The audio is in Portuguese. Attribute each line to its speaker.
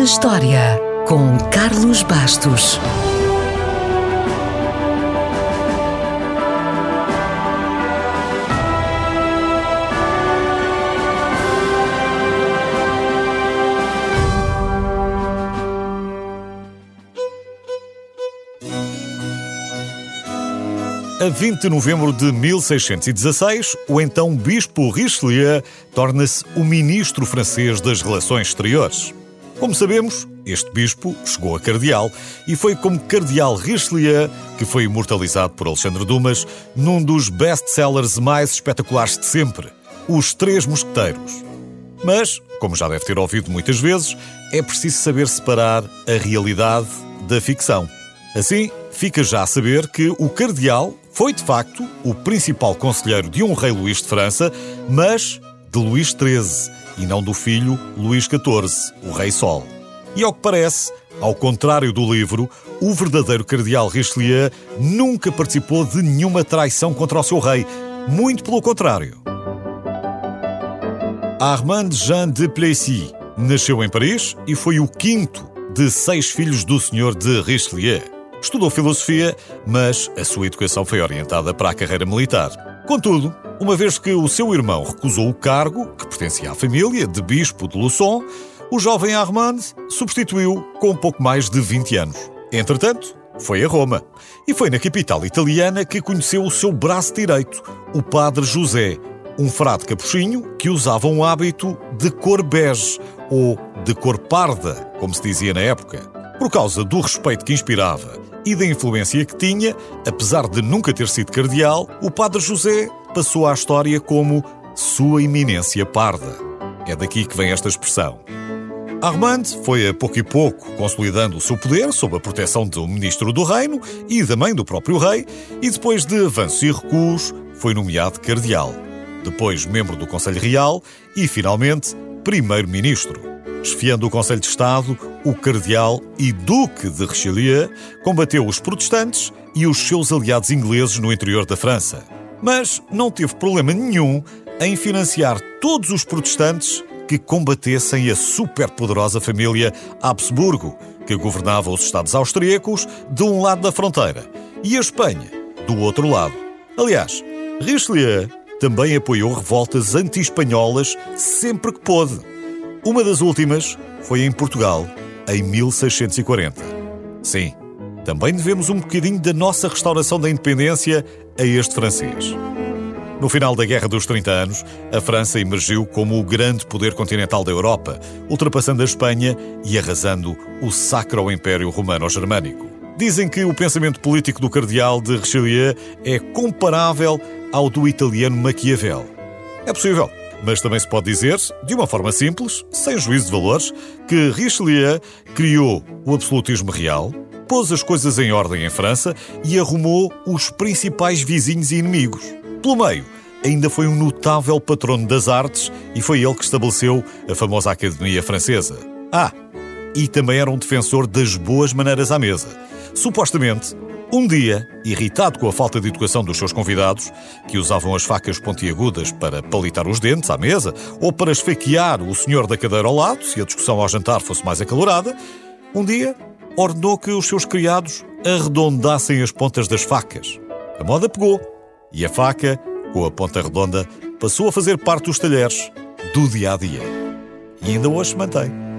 Speaker 1: na História, com Carlos Bastos.
Speaker 2: A 20 de novembro de 1616, o então Bispo Richelieu torna-se o ministro francês das Relações Exteriores. Como sabemos, este bispo chegou a cardeal e foi como cardeal Richelieu que foi imortalizado por Alexandre Dumas num dos best-sellers mais espetaculares de sempre, Os Três Mosqueteiros. Mas, como já deve ter ouvido muitas vezes, é preciso saber separar a realidade da ficção. Assim, fica já a saber que o cardeal foi, de facto, o principal conselheiro de um rei Luís de França, mas de Luís XIII e não do filho Luís XIV, o Rei Sol. E ao que parece, ao contrário do livro, o verdadeiro cardeal Richelieu nunca participou de nenhuma traição contra o seu rei, muito pelo contrário. Armand Jean de Plessis nasceu em Paris e foi o quinto de seis filhos do senhor de Richelieu. Estudou filosofia, mas a sua educação foi orientada para a carreira militar. Contudo, uma vez que o seu irmão recusou o cargo, que pertencia à família, de bispo de Luçon, o jovem Armand substituiu com pouco mais de 20 anos. Entretanto, foi a Roma. E foi na capital italiana que conheceu o seu braço direito, o padre José, um frade capuchinho que usava um hábito de cor bege, ou de cor parda, como se dizia na época. Por causa do respeito que inspirava e da influência que tinha, apesar de nunca ter sido cardeal, o Padre José passou à história como Sua Eminência Parda. É daqui que vem esta expressão. Armand foi a pouco e pouco consolidando o seu poder sob a proteção do ministro do reino e da mãe do próprio rei, e depois de avanços e recuos, foi nomeado cardeal, depois membro do Conselho Real e, finalmente, primeiro-ministro. Esfiando o Conselho de Estado, o cardeal e duque de Richelieu combateu os protestantes e os seus aliados ingleses no interior da França. Mas não teve problema nenhum em financiar todos os protestantes que combatessem a superpoderosa família Habsburgo, que governava os Estados austríacos de um lado da fronteira e a Espanha do outro lado. Aliás, Richelieu também apoiou revoltas anti-espanholas sempre que pôde. Uma das últimas foi em Portugal, em 1640. Sim, também devemos um bocadinho da nossa restauração da independência a este francês. No final da Guerra dos 30 Anos, a França emergiu como o grande poder continental da Europa, ultrapassando a Espanha e arrasando o Sacro Império Romano-Germânico. Dizem que o pensamento político do cardeal de Richelieu é comparável ao do italiano Maquiavel. É possível. Mas também se pode dizer, de uma forma simples, sem juízo de valores, que Richelieu criou o absolutismo real, pôs as coisas em ordem em França e arrumou os principais vizinhos e inimigos. Pelo meio, ainda foi um notável patrono das artes e foi ele que estabeleceu a famosa Academia Francesa. Ah, e também era um defensor das boas maneiras à mesa. Supostamente, um dia, irritado com a falta de educação dos seus convidados, que usavam as facas pontiagudas para palitar os dentes à mesa ou para esfaquear o senhor da cadeira ao lado, se a discussão ao jantar fosse mais acalorada, um dia ordenou que os seus criados arredondassem as pontas das facas. A moda pegou e a faca, com a ponta redonda, passou a fazer parte dos talheres do dia a dia. E ainda hoje se mantém.